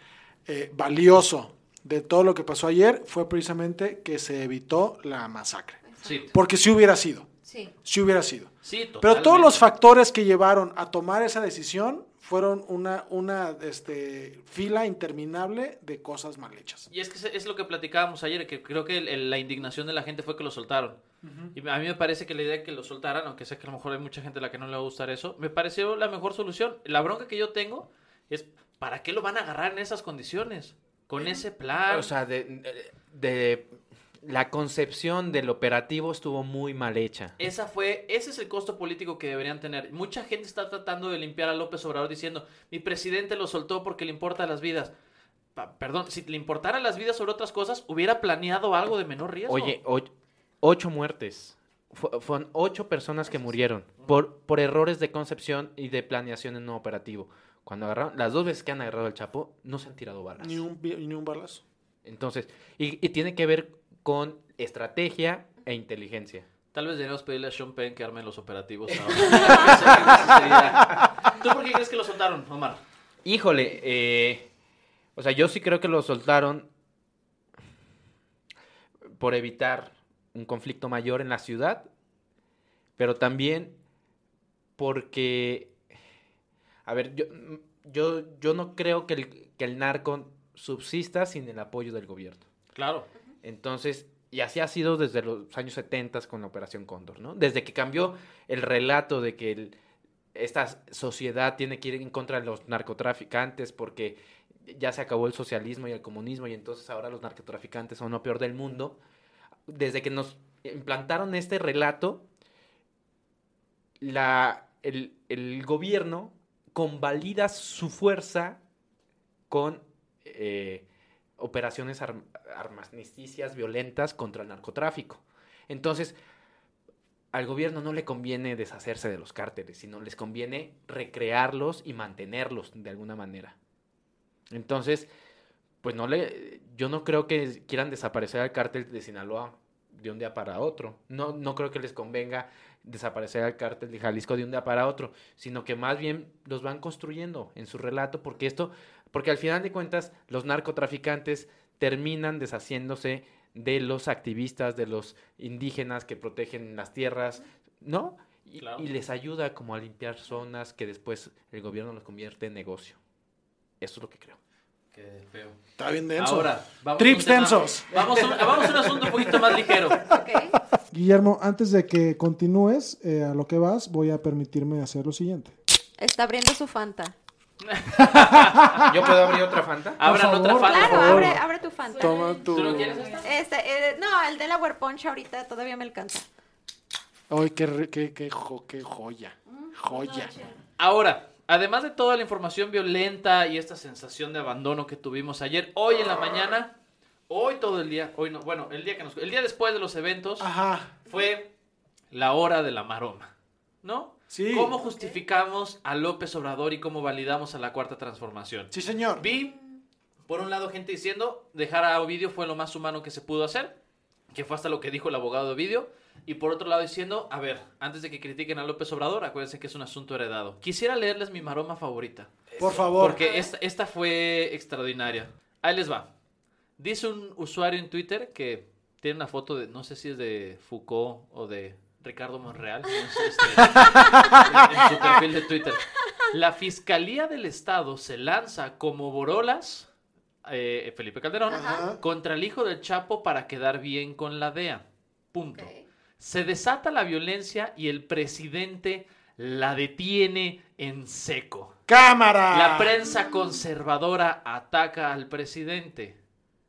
eh, valioso de todo lo que pasó ayer fue precisamente que se evitó la masacre. Sí, Porque si hubiera sido, Sí. si hubiera sido. sí, Pero todos los factores que llevaron a tomar esa decisión fueron una, una este, fila interminable de cosas mal hechas. Y es que es- es lo que platicábamos ayer, que creo que el- el- la indignación de la gente fue que lo soltaron. Y a mí me parece que la idea de que lo soltaran, aunque sé que a lo mejor hay mucha gente a la que no le va a gustar eso, me pareció la mejor solución. La bronca que yo tengo es, ¿para qué lo van a agarrar en esas condiciones? Con ese plan. O sea, de, de- la concepción del operativo estuvo muy mal hecha. Esa fue, ese es el costo político que deberían tener. Mucha gente está tratando de limpiar a López Obrador diciendo, mi presidente lo soltó porque le importa las vidas. Pa- perdón, si le importaran las vidas sobre otras cosas, hubiera planeado algo de menor riesgo. Oye, o- ocho muertes. Fu- fueron ocho personas que murieron por, por errores de concepción y de planeación en un operativo. Cuando agarraron, las dos veces que han agarrado al Chapo, no se han tirado balas. Ni un, ni un balazo. Entonces, y, y tiene que ver con estrategia e inteligencia. Tal vez deberíamos pedirle a Sean Penn que arme los operativos. ahora. ¿Tú por qué crees que lo soltaron, Omar? Híjole, eh, o sea, yo sí creo que lo soltaron por evitar un conflicto mayor en la ciudad, pero también porque, a ver, yo, yo, yo no creo que el, que el narco subsista sin el apoyo del gobierno. Claro. Entonces, y así ha sido desde los años 70 con la Operación Cóndor, ¿no? Desde que cambió el relato de que el- esta sociedad tiene que ir en contra de los narcotraficantes porque ya se acabó el socialismo y el comunismo y entonces ahora los narcotraficantes son lo peor del mundo. Desde que nos implantaron este relato, la, el, el gobierno convalida su fuerza con eh, operaciones arm- violentas contra el narcotráfico. Entonces, al gobierno no le conviene deshacerse de los cárteles, sino les conviene recrearlos y mantenerlos de alguna manera. Entonces, pues no le, yo no creo que quieran desaparecer al cártel de Sinaloa de un día para otro. No, no creo que les convenga desaparecer al cártel de Jalisco de un día para otro, sino que más bien los van construyendo en su relato, porque esto, porque al final de cuentas los narcotraficantes terminan deshaciéndose de los activistas, de los indígenas que protegen las tierras, ¿no? Y, Claro. y les ayuda como a limpiar zonas que después el gobierno los convierte en negocio. Eso es lo que creo. Qué feo. Está bien denso. Ahora, vamos Trips a un tema- densos. Vamos a, un, vamos a un asunto un poquito más ligero. Ok. Guillermo, antes de que continúes eh, a lo que vas, voy a permitirme hacer lo siguiente. Está abriendo su Fanta. ¿Yo puedo abrir otra Fanta? Abran favor. otra falta. Claro, abre, abre tu Fanta. Toma tu. ¿Tú no quieres esta? Este, eh, no, el Delaware Punch ahorita todavía me alcanza. Ay, qué, qué, qué, jo- qué joya. Joya. Ahora, además de toda la información violenta y esta sensación de abandono que tuvimos ayer, hoy en la mañana, hoy todo el día, hoy no, bueno, el día que nos, el día después de los eventos Ajá. fue la hora de la maroma, ¿no? Sí. ¿Cómo justificamos a López Obrador y cómo validamos a la cuarta transformación? Sí, señor. Vi, por un lado, gente diciendo dejar a Ovidio fue lo más humano que se pudo hacer, que fue hasta lo que dijo el abogado de Ovidio. Y por otro lado, diciendo, a ver, antes de que critiquen a López Obrador, acuérdense que es un asunto heredado. Quisiera leerles mi maroma favorita, Por favor. porque esta, esta fue extraordinaria. Ahí les va. Dice un usuario en Twitter que tiene una foto de, no sé si es de Foucault o de Ricardo Monreal, no sé, este, en, en su perfil de Twitter. La Fiscalía del Estado se lanza como Borolas, eh, Felipe Calderón, Ajá. contra el hijo del Chapo para quedar bien con la DEA. Punto. Ok. Se desata la violencia y el presidente la detiene en seco. ¡Cámara! La prensa conservadora ataca al presidente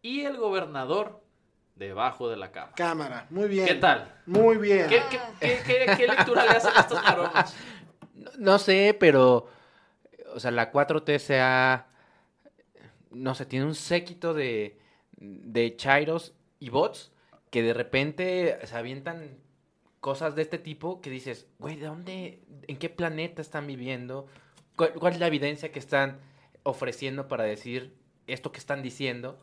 y el gobernador debajo de la cama. Cámara. Muy bien. ¿Qué tal? Muy bien. ¿Qué, qué- qué- qué- qué lectura le hacen a estos maromas? No, no sé, pero. O sea, la 4T se ha. No sé, tiene un séquito de. de chairos y bots que de repente se avientan cosas de este tipo que dices, güey, ¿de dónde. en qué planeta están viviendo? ¿Cuál, cuál es la evidencia que están ofreciendo para decir esto que están diciendo?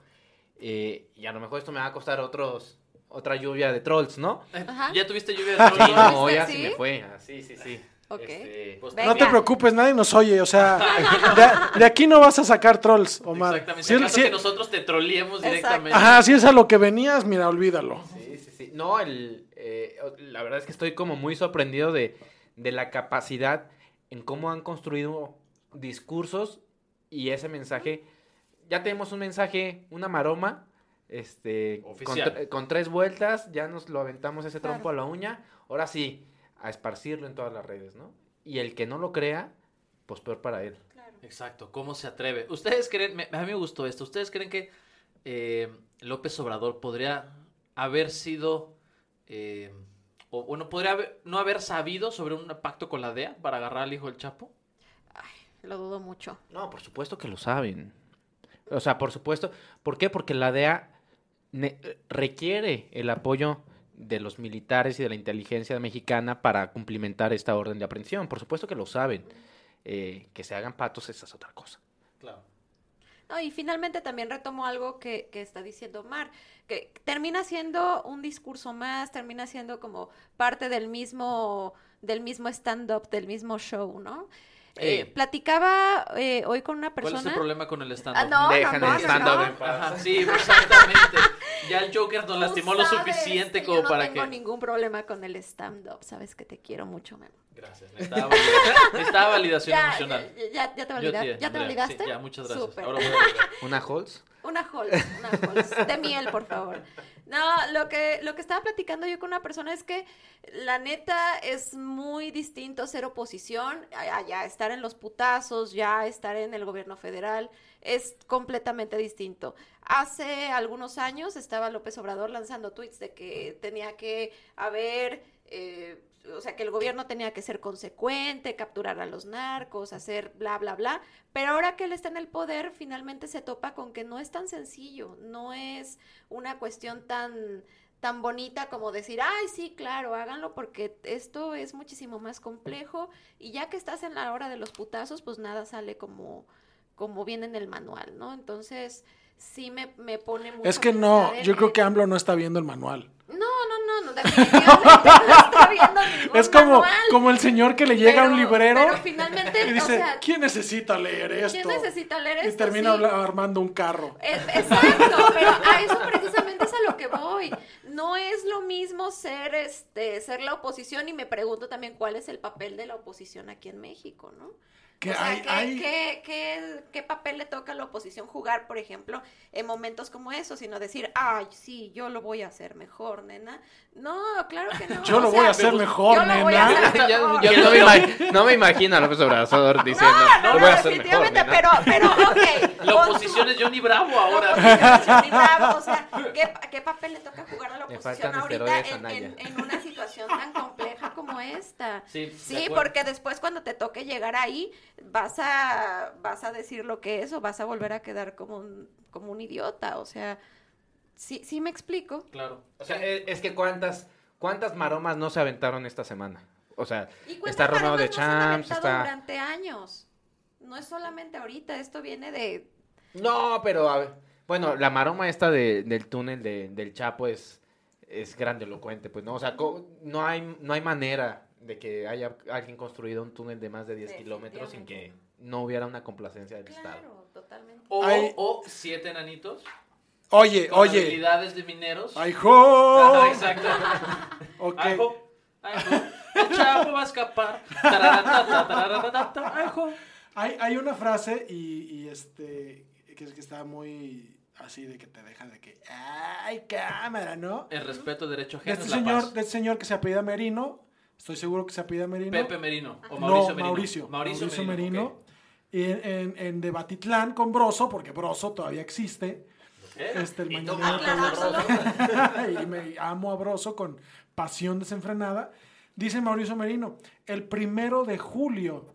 Eh, y a lo mejor esto me va a costar otros. otra lluvia de trolls, ¿no? Ajá. ¿Ya tuviste lluvia de Sí, trolls? no, ¿Viste? ya sí ¿Sí? me fue. Ah, sí, sí, sí. Ok. Este, Pues. No te preocupes, nadie nos oye. O sea, de, de aquí no vas a sacar trolls, Omar. Exactamente. Si- ¿Acaso si- que nosotros te troleemos Exacto. directamente. ajá, si es a lo que venías, mira, olvídalo. Sí, sí, sí. No, el, eh, la verdad es que estoy como muy sorprendido de, de la capacidad en cómo han construido discursos y ese mensaje. Ya tenemos un mensaje, una maroma, este, con, con tres vueltas, ya nos lo aventamos ese Claro. trompo a la uña. Ahora sí, a esparcirlo en todas las redes, ¿no? Y el que no lo crea, pues peor para él. Exacto, ¿cómo se atreve? ¿Ustedes creen, me- a mí me gustó esto, ¿ustedes creen que eh, López Obrador podría haber sido, eh, o bueno, podría haber- no haber sabido sobre un pacto con la DEA para agarrar al hijo del Chapo? Lo dudo mucho. No, por supuesto que lo saben. O sea, por supuesto. ¿Por qué? Porque la DEA requiere el apoyo de los militares y de la inteligencia mexicana para cumplimentar esta orden de aprehensión. Por supuesto que lo saben. Eh, que se hagan patos, esa es otra cosa. Claro. No, y finalmente también retomo algo que, que está diciendo Omar, que termina siendo un discurso más, termina siendo como parte del mismo, del mismo stand-up, del mismo show, ¿no? Eh, platicaba eh, hoy con una ¿Cuál persona. es el problema con el stand Ah, no, Dejan no, no, el no, stand-up no. en paz. Ajá, sí, exactamente. Ya el Joker nos lastimó lo suficiente que como yo no para tengo que... ningún problema con el stand-up, sabes que te quiero mucho, Memo. Gracias, necesitaba, valida- necesitaba validación Ya, emocional. ya, ya, ya te, Yo valida- te- ¿ya te Andrea, validaste? sí, ya, muchas gracias. Súper. Ahora voy a validar. ¿Una Holz? Una Halls, una Halls. De miel, por favor. No, lo que, lo que estaba platicando yo con una persona es que la neta es muy distinto ser oposición, a, a ya estar en los putazos, ya estar en el gobierno federal, es completamente distinto. Hace algunos años estaba López Obrador lanzando tweets de que tenía que haber, eh, o sea, que el gobierno tenía que ser consecuente, capturar a los narcos, hacer bla, bla, bla. Pero ahora que él está en el poder, finalmente se topa con que no es tan sencillo, no es una cuestión tan tan bonita como decir, ay, sí, claro, háganlo porque esto es muchísimo más complejo y ya que estás en la hora de los putazos, pues nada sale como, como viene en el manual, ¿no? Entonces, sí me, me pone mucho Es que no, yo creo que AMLO no está viendo el manual. No, no, no, no, definitivamente no está viendo ningún Es como, manual. como el señor que le llega a un librero Pero finalmente, y dice, o sea, ¿quién necesita leer esto? ¿quién necesita leer Y esto? termina Sí. habla- armando un carro. Es- exacto, pero a eso precisamente es a lo que voy. No es lo mismo ser este ser la oposición y me pregunto también cuál es el papel de la oposición aquí en México, ¿no? O sea, hay- ¿qué, hay- qué- qué- qué papel le toca a la oposición jugar, por ejemplo, en momentos como esos, sino decir, ay, sí, yo lo voy a hacer mejor, nena? No, claro que no. Yo lo voy a hacer mejor, yo lo voy a nena. hacer Yo, mejor. yo no, me ima- no me imagino a López Obrador diciendo, No, no, lo no, voy a hacer mejor, definitivamente, nena". pero, pero, ok. La oposición es Johnny Bravo la ahora. oposición es Johnny Bravo, o sea, ¿qué, qué papel le toca jugar a la oposición ahorita en, en- en una situación tan compleja como esta? Sí, Sí, porque después cuando te toque llegar ahí, vas a, vas a decir lo que es o vas a volver a quedar como un, como un idiota, o sea, sí, sí me explico. Claro. O sea, es, es que cuántas, cuántas maromas no se aventaron esta semana. O sea, ¿Y cuántas está Romeo de Champs, aventado está... durante años? No es solamente ahorita, esto viene de... No, pero a ver, bueno, la maroma esta de- del túnel de- del Chapo es, es grandilocuente, pues, ¿no? O sea, no hay, no hay manera de que haya alguien construido un túnel de más de 10 kilómetros sin que no hubiera una complacencia del Estado. Claro, totalmente. O, o siete enanitos. Oye, Con oye. habilidades de mineros. ¡Ay, jo! Ajá, exacto. Ok. Ay, jo. Ay, jo. El chapo va a escapar. Ay, jo. Hay, hay una frase y, y este que, es que está muy así de que te deja de que ¡ay, cámara! ¿no? El respeto, derecho De ajeno este es la señor, paz. de este señor que se apellida Merino, estoy seguro que se apellida Merino. Pepe Merino. O no, Mauricio Merino. Mauricio. Mauricio, Merino. ok. Y en, en, en Debatitlán con Broso, porque Broso todavía existe. ¿Eh? Este, el Y tú mañanero matas a Aclarárselo. y me amo a Broso con pasión desenfrenada. Dice Mauricio Merino, el primero de julio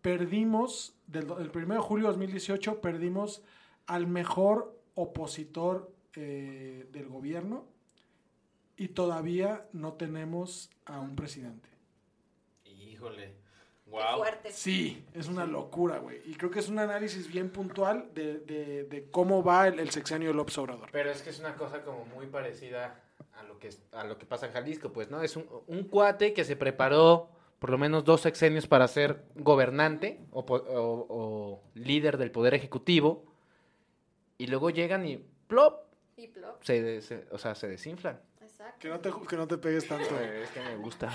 perdimos, del, el primero de julio de 2018 perdimos al mejor opositor eh, del gobierno y todavía no tenemos a un presidente. Híjole. Qué Wow. fuerte. Sí, es una locura, güey. Y creo que es un análisis bien puntual de, de- de cómo va el, el sexenio de López Obrador. Pero es que es una cosa como muy parecida a lo que, es- a lo que pasa en Jalisco, pues, ¿no? Es un, un cuate que se preparó por lo menos dos sexenios para ser gobernante o, o- o líder del poder ejecutivo y luego llegan y plop, Y plop, se, se- o sea, se desinflan. Que no te, que no te pegues tanto. Es que me gusta.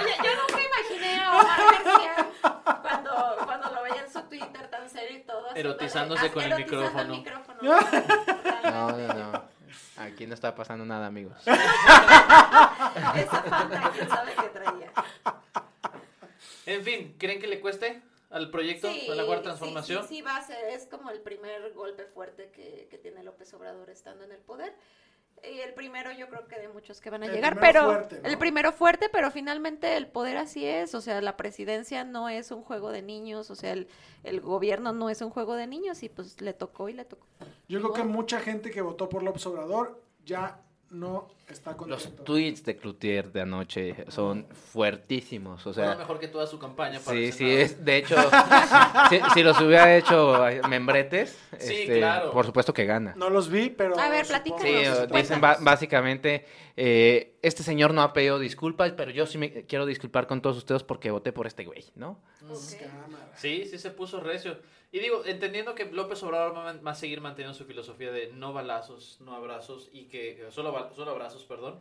Oye, yo nunca imaginé a Omar García cuando, cuando lo veía en su Twitter tan serio y todo. Erotizándose con el micrófono. No, no, no. Aquí no está pasando nada, amigos. Esa falta, quién sabe qué traía. En fin, ¿creen que le cueste al proyecto de la cuarta transformación? Sí, sí, sí, va a ser, es como el primer golpe fuerte que, que tiene López Obrador estando en el poder. Y el primero yo creo que de muchos que van a El llegar, primero pero fuerte, ¿no? el primero fuerte, pero finalmente el poder así es, o sea, la presidencia no es un juego de niños, o sea, el, el gobierno no es un juego de niños y pues le tocó y le tocó. Yo creo que mucha gente que votó por López Obrador ya no está Los contento. tweets de Cloutier de anoche son fuertísimos, o sea... mejor que toda su campaña para Sí, sí, es, de hecho, si, si los hubiera hecho membretes, Sí, este, claro. por supuesto que gana. No los vi, pero... A ver, platícanos. Sí, dicen básicamente, eh, este señor no ha pedido disculpas, pero yo sí me quiero disculpar con todos ustedes porque voté por este güey, ¿no? Sí, sí se puso recio. Y digo, entendiendo que López Obrador va a, seguir manteniendo su filosofía de no balazos, no abrazos, y que solo, ba- solo abrazos, perdón,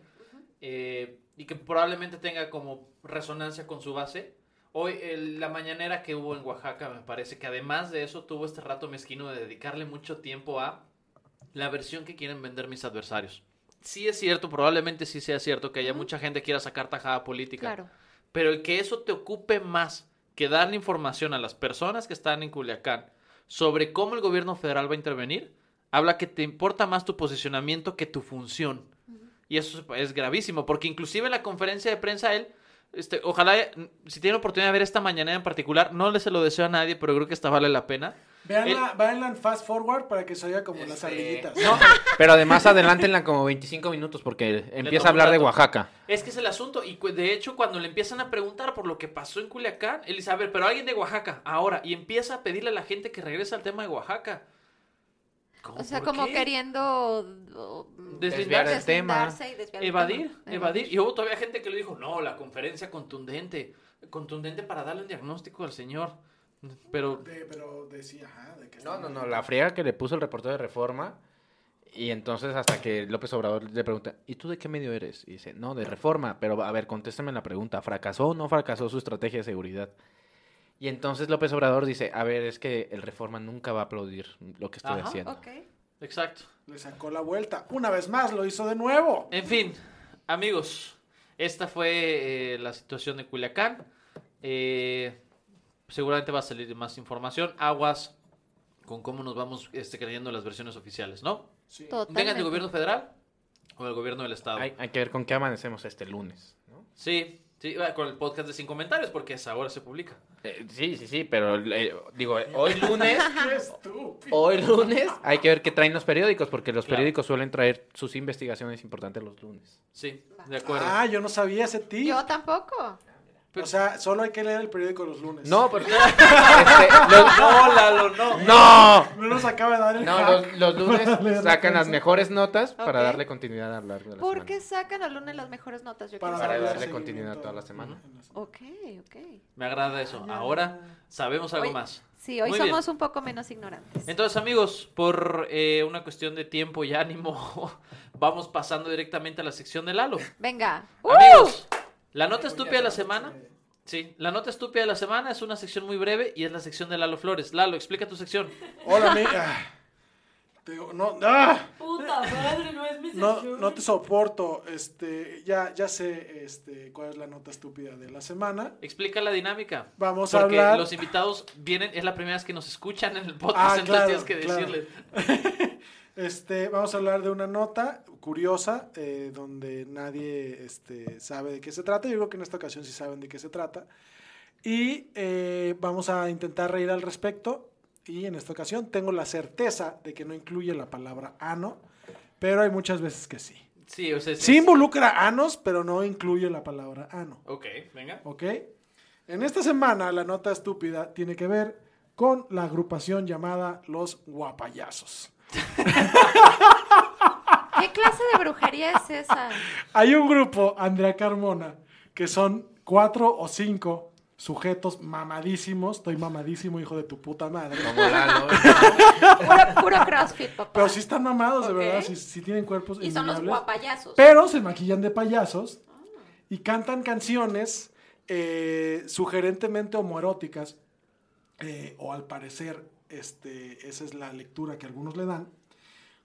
eh, y que probablemente tenga como resonancia con su base. Hoy, el- la mañanera que hubo en Oaxaca, me parece que además de eso tuvo este rato mezquino de dedicarle mucho tiempo a la versión que quieren vender mis adversarios. Sí es cierto, probablemente sí sea cierto que haya mucha gente que quiera sacar tajada política. Claro. Pero el que eso te ocupe más que darle información a las personas que están en Culiacán sobre cómo el gobierno federal va a intervenir, habla que te importa más tu posicionamiento que tu función. Y eso es gravísimo, porque inclusive en la conferencia de prensa él Este, ojalá, eh, si tienen oportunidad de ver esta mañana en particular, no les se lo deseo a nadie, pero creo que esta vale la pena. Veanla, El- véanla en fast forward para que se oiga como las Este, ardillitas. No, pero además adelántenla como 25 minutos porque empieza a hablar de. Oaxaca. Es que es el asunto. Y de hecho, cuando le empiezan a preguntar por lo que pasó en Culiacán, él dice, a ver, pero alguien de Oaxaca, ahora. Y empieza a pedirle a la gente que regrese al tema de Oaxaca. ¿Cómo, O sea, como qué? queriendo oh, Desviar el tema. deslindarse y desviar el Evadir, tema. evadir. Y hubo todavía gente que le dijo, no, la conferencia contundente. Contundente para darle un diagnóstico al señor. Pero De- pero decía, ajá, de que No, no, no, la friega que le puso el reportero de Reforma. Y entonces hasta que López Obrador le pregunta, ¿y tú de qué medio eres? Y dice, no, de Reforma. Pero a ver, contéstame la pregunta, ¿fracasó o no fracasó su estrategia de seguridad? Y entonces López Obrador dice, a ver, es que el Reforma nunca va a aplaudir lo que estoy Ajá, haciendo. Ok. Exacto. Le sacó la vuelta. Una vez más lo hizo de nuevo. En fin, amigos, esta fue eh, la situación de Culiacán. Eh, seguramente va a salir más información. Aguas con cómo nos vamos este, creyendo las versiones oficiales, ¿no? Sí. Totalmente. Vengan del gobierno federal o del gobierno del estado. Hay, hay que ver con qué amanecemos este lunes. ¿no? Sí, sí, ah, con el podcast de Sin Comentarios, porque esa ahora se publica. Eh, sí, sí, sí, pero eh, digo, eh, hoy lunes, Qué hoy lunes hay que ver qué traen los periódicos, porque los Claro. periódicos suelen traer sus investigaciones importantes los lunes. Sí, de acuerdo. Ah, yo no sabía ese tip. Yo tampoco. O sea, solo hay que leer el periódico los lunes. No, pero... este, los- no, Lalo, no. ¡No! No nos acaba de dar el No, los, los lunes la sacan las mejores notas para darle continuidad a largo de la ¿Por semana. qué sacan al lunes las mejores notas? Yo Para quiero Para darle continuidad toda la semana. Ok, ok. Me agrada eso. Ahora sabemos algo Hoy- más. Sí, hoy Muy bien. somos un poco menos ignorantes. Entonces, amigos, por eh, una cuestión de tiempo y ánimo, vamos pasando directamente a la sección de Lalo. Venga. Amigos, la nota estúpida de la semana. Sí, la nota estúpida de la semana es una sección muy breve y es la sección de Lalo Flores. Lalo, explica tu sección. Hola, mi... ah. Te digo, no, ah, Puta madre, no es mi no, sección. no te soporto. Este, ya, ya sé este, cuál es la nota estúpida de la semana. Explica la dinámica. Vamos a Porque hablar. los invitados vienen, es la primera vez que nos escuchan en el podcast, Ah, entonces claro, tienes que claro. decirles. Este, vamos a hablar de una nota curiosa eh, donde nadie este, sabe de qué se trata. Yo creo que en esta ocasión sí saben de qué se trata. Y eh, vamos a intentar reír al respecto. Y en esta ocasión tengo la certeza de que no incluye la palabra ano, pero hay muchas veces que sí. Sí, o sea, Sí involucra anos, pero no incluye la palabra ano. Ok, venga. ¿Ok? En esta semana la nota estúpida tiene que ver con la agrupación llamada Los Guapayazos. ¿Qué clase de brujería es esa? Hay un grupo, Andrea Carmona, que son cuatro o cinco sujetos mamadísimos. Estoy mamadísimo, hijo de tu puta madre. Como Lalo. Puro, puro crossfit, papá. Pero sí están mamados, de verdad. Sí, sí tienen cuerpos y son los guapayazos. Pero se maquillan de payasos y cantan canciones eh, sugerentemente homoeróticas, eh, o al parecer, este, esa es la lectura que algunos le dan,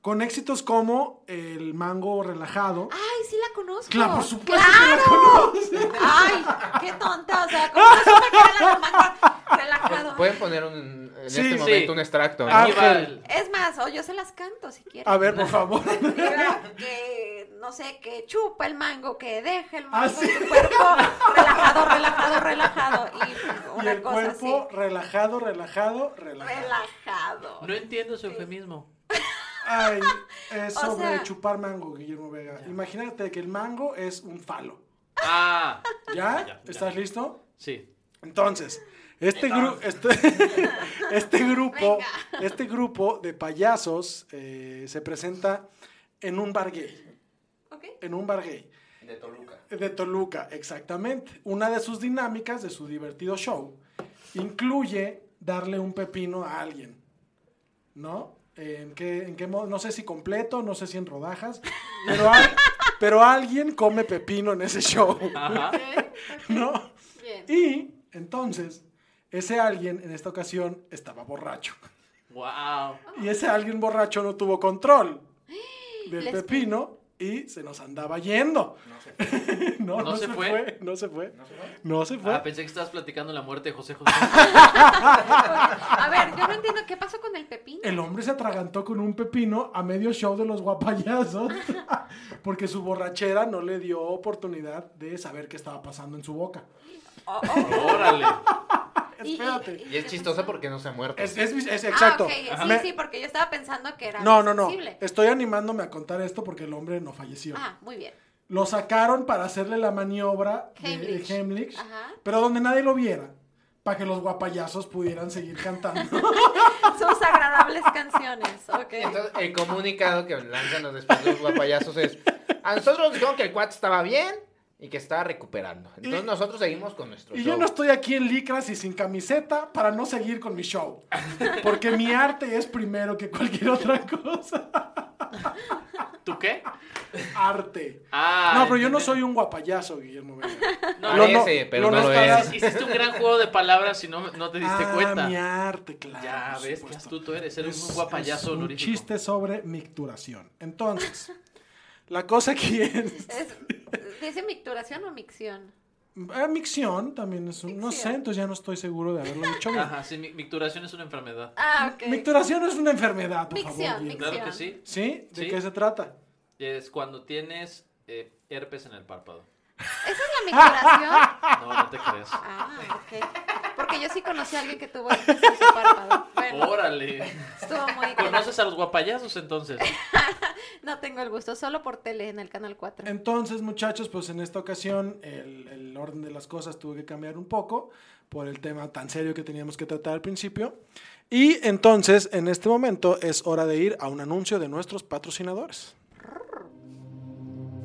con éxitos como El Mango Relajado. Ay, sí la conozco. Claro, por supuesto ¡Claro! que la conoces. Ay, qué tonta. O sea, ¿cómo no supe que era la mango relajado? Pueden poner un, en Sí, este sí. momento un extracto. ¿no? Ángel. Es más, o yo se las canto si quieres. A ver, por favor. Que no sé, que chupa el mango, que deja el mango Ah, sí. en tu cuerpo relajado, relajado, relajado. Y Y una el cosa cuerpo así. relajado, relajado, relajado. Relajado. No entiendo su eufemismo. Ay, es O sobre sea- chupar mango, Guillermo Vega. Imagínate que el mango es un falo. Ah, ¿Ya? Ya, ya. ¿Estás listo? sí. Entonces, este, gru- este, este grupo, este grupo de payasos eh, se presenta en un bar gay. En un bar gay. De Toluca. De Toluca, exactamente. Una de sus dinámicas de su divertido show incluye darle un pepino a alguien. ¿No? ¿En qué, en qué modo? No sé si completo, no sé si en rodajas, pero, pero alguien come pepino en ese show. Ajá. ¿No? Bien. Y entonces, ese alguien en esta ocasión estaba borracho. Wow. Y ese alguien borracho no tuvo control del Les- pepino y se nos andaba yendo. No, ¿No no, se se, fue? fue? No se fue. No se fue. Ah, pensé que estabas platicando la muerte de José José. A ver, yo no entiendo qué pasó con el pepino. El hombre se atragantó con un pepino a medio show de los guapayazos porque su borrachera no le dio oportunidad de saber qué estaba pasando en su boca. Oh, oh. Órale. Y- y- Espérate. Y es chistoso porque no se ha muerto. Es, es- es- exacto. Ah, ok, sí, Me- sí, porque yo estaba pensando que era No, no, no. sensible. Estoy animándome a contar esto porque el hombre no falleció. Ah, muy bien. Lo sacaron para hacerle la maniobra de- de Heimlich. Heimlich, Ajá. pero donde nadie lo viera, para que los guapayazos pudieran seguir cantando. Sus agradables canciones. Ok. Entonces, el comunicado que lanzan los después los guapayazos es: A nosotros nos dijeron que el cuate estaba bien y que estaba recuperando. Entonces, Y- nosotros seguimos con nuestro y show. yo no estoy aquí en licras y sin camiseta para no seguir con mi show. Porque mi arte es primero que cualquier otra cosa. ¿Tú qué? Arte. Ah, No, pero yo no soy un guapayazo, Guillermo Vega. No, Lo no- Parece, pero lo no lo es. Hiciste un gran juego de palabras y no, no te diste ah, cuenta. mi arte, claro. Ya ves, qué supuesto. astuto eres. Eres Es- un guapayazo es un chiste sobre micturación. Entonces, la cosa aquí es... Es- ¿Dice micturación o micción? Ah, micción también es un... No sé, Micción. entonces ya no estoy seguro de haberlo dicho bien. Ajá, sí, mi- micturación es una enfermedad. Ah, ok. Micturación es una enfermedad, por Micción, favor. Guillermo. Claro que sí. ¿Sí? ¿De Sí. qué se trata? Es cuando tienes eh, herpes en el párpado. ¿Esa es la micturación? No, no te crees. Ah, ok. Porque yo sí conocí a alguien que tuvo herpes en su párpado. Bueno, Órale. estuvo muy... ¿Conoces a los guapayazos entonces? No tengo el gusto, solo por tele en el canal 4. Entonces, muchachos, pues en esta ocasión el, el orden de las cosas tuvo que cambiar un poco por el tema tan serio que teníamos que tratar al principio. Y entonces, en este momento, es hora de ir a un anuncio de nuestros patrocinadores.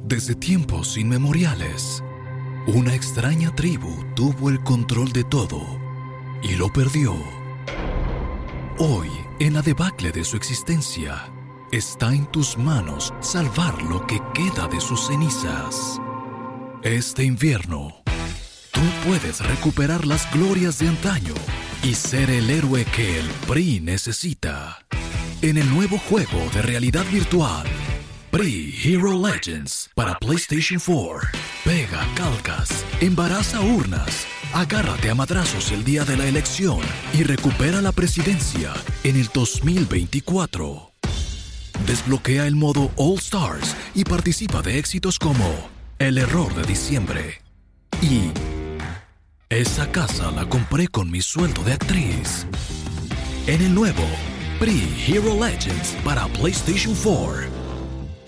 Desde tiempos inmemoriales, una extraña tribu tuvo el control de todo y lo perdió. Hoy, en la debacle de su existencia, está en tus manos salvar lo que queda de sus cenizas. Este invierno, tú puedes recuperar las glorias de antaño y ser el héroe que el PRI necesita. En el nuevo juego de realidad virtual, PRI Hero Legends para PlayStation 4. Pega calcas, embaraza urnas, agárrate a madrazos el día de la elección y recupera la presidencia en el 2024. Desbloquea el modo All Stars y participa de éxitos como El error de diciembre y Esa casa la compré con mi sueldo de actriz. En el nuevo PRI Hero Legends para PlayStation 4.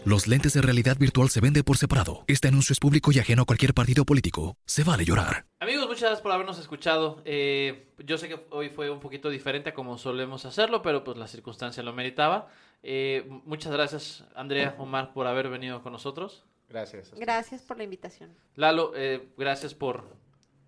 Los lentes de realidad virtual se venden por separado. Este anuncio es público y ajeno a cualquier partido político. Se vale llorar. Amigos, muchas gracias por habernos escuchado. Eh, yo sé que hoy fue un poquito diferente a como solemos hacerlo, pero pues la circunstancia lo meritaba. Eh, muchas gracias, Andrea, Omar, por haber venido con nosotros. Gracias. Gracias por la invitación. Lalo, eh, gracias por...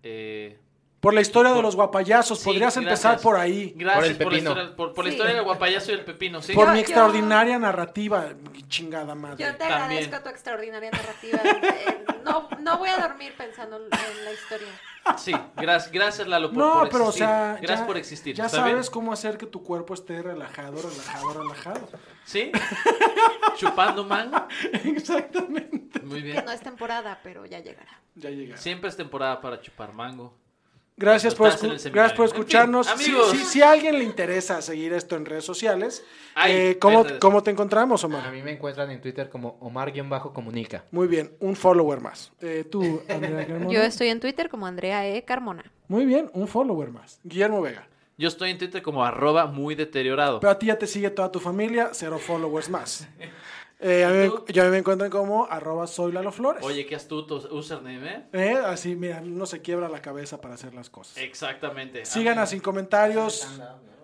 eh, Por la historia de los guapayazos, Sí, podrías gracias. empezar por ahí. gracias Por el por, la pepino. historia, por, por la Sí. historia del guapayazo y el pepino, ¿sí? Por Yo- mi yo- extraordinaria narrativa, mi chingada madre. Yo te También. agradezco tu extraordinaria narrativa. No, no voy a dormir pensando en la historia. Sí, gracias, gracias Lalo por, No, por pero o existir. sea, gracias ya, por existir. ya sabes cómo hacer que tu cuerpo esté relajado, relajado, relajado. ¿Sí? Chupando mango. Exactamente. Muy Que bien. no es temporada, pero ya llegará. Ya llega. Siempre es temporada para chupar mango. Gracias por, gracias por En fin, escucharnos. Si- amigos. si, si a alguien le interesa seguir esto en redes sociales, Ay, eh, ¿cómo. ¿cómo te encontramos, A Omar? mí me encuentran en Twitter como Omar-comunica. Muy bien, un follower más. Eh, tú, Andrea Carmona. Yo estoy en Twitter como Andrea E. Carmona. Muy bien, un follower más. Guillermo Vega. Yo estoy en Twitter como arroba muy deteriorado. Pero a ti ya te sigue toda tu familia, cero followers más. Eh, a mí, me- yo a mí me encuentran como arroba soy Lalo Flores. Oye, qué astuto username, ¿eh? Eh, así, mira, no se quiebra la cabeza para hacer las cosas. Exactamente. Sigan sin comentarios.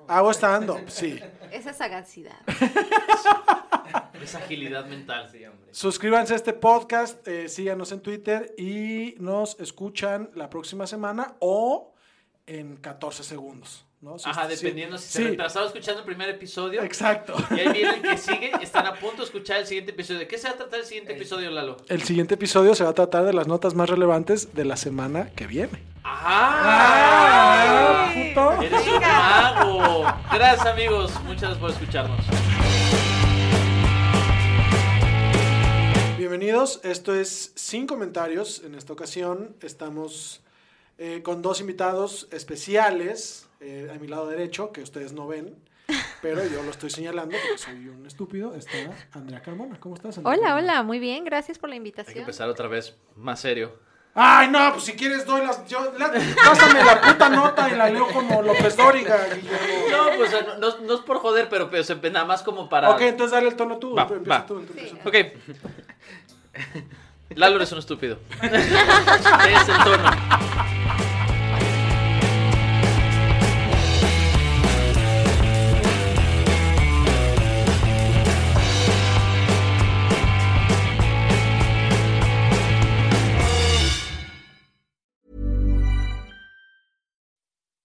Hago stand-up, sí. Esa sagacidad. Esa agilidad mental. Suscríbanse a este podcast, eh, síganos en Twitter y nos escuchan la próxima semana o en 14 segundos. ¿No? Si- Ajá, dependiendo si se sí, retrasado escuchando el primer episodio. Exacto. Y ahí viene el que sigue, están a punto de escuchar el siguiente episodio. ¿De qué se va a tratar el siguiente episodio, Lalo? El siguiente episodio se va a tratar de las notas más relevantes de la semana que viene. ¡Ajá! ¡Ah, puto! ¡Eres un mago! Gracias, amigos. Muchas gracias por escucharnos. Bienvenidos bienvenidos. Esto es Sin Comentarios. En esta ocasión estamos eh, con dos invitados especiales eh, a mi lado derecho, que ustedes no ven, pero yo lo estoy señalando porque soy un estúpido. Está Andrea Carmona. ¿Cómo estás, Andrea Hola, hola, muy bien, gracias por la Hay que invitación. empezar otra vez más serio. Ay, no, pues si quieres doy las... Yo, la- pásame la puta nota y la leo como López Dóriga, Guillermo. No, pues no, no- no es por joder, pero, pero se- nada más como para. Ok, entonces dale el tono tú. Va, empieza va. tú, empieza tú. Ok. Lalo es un estúpido. es el tono.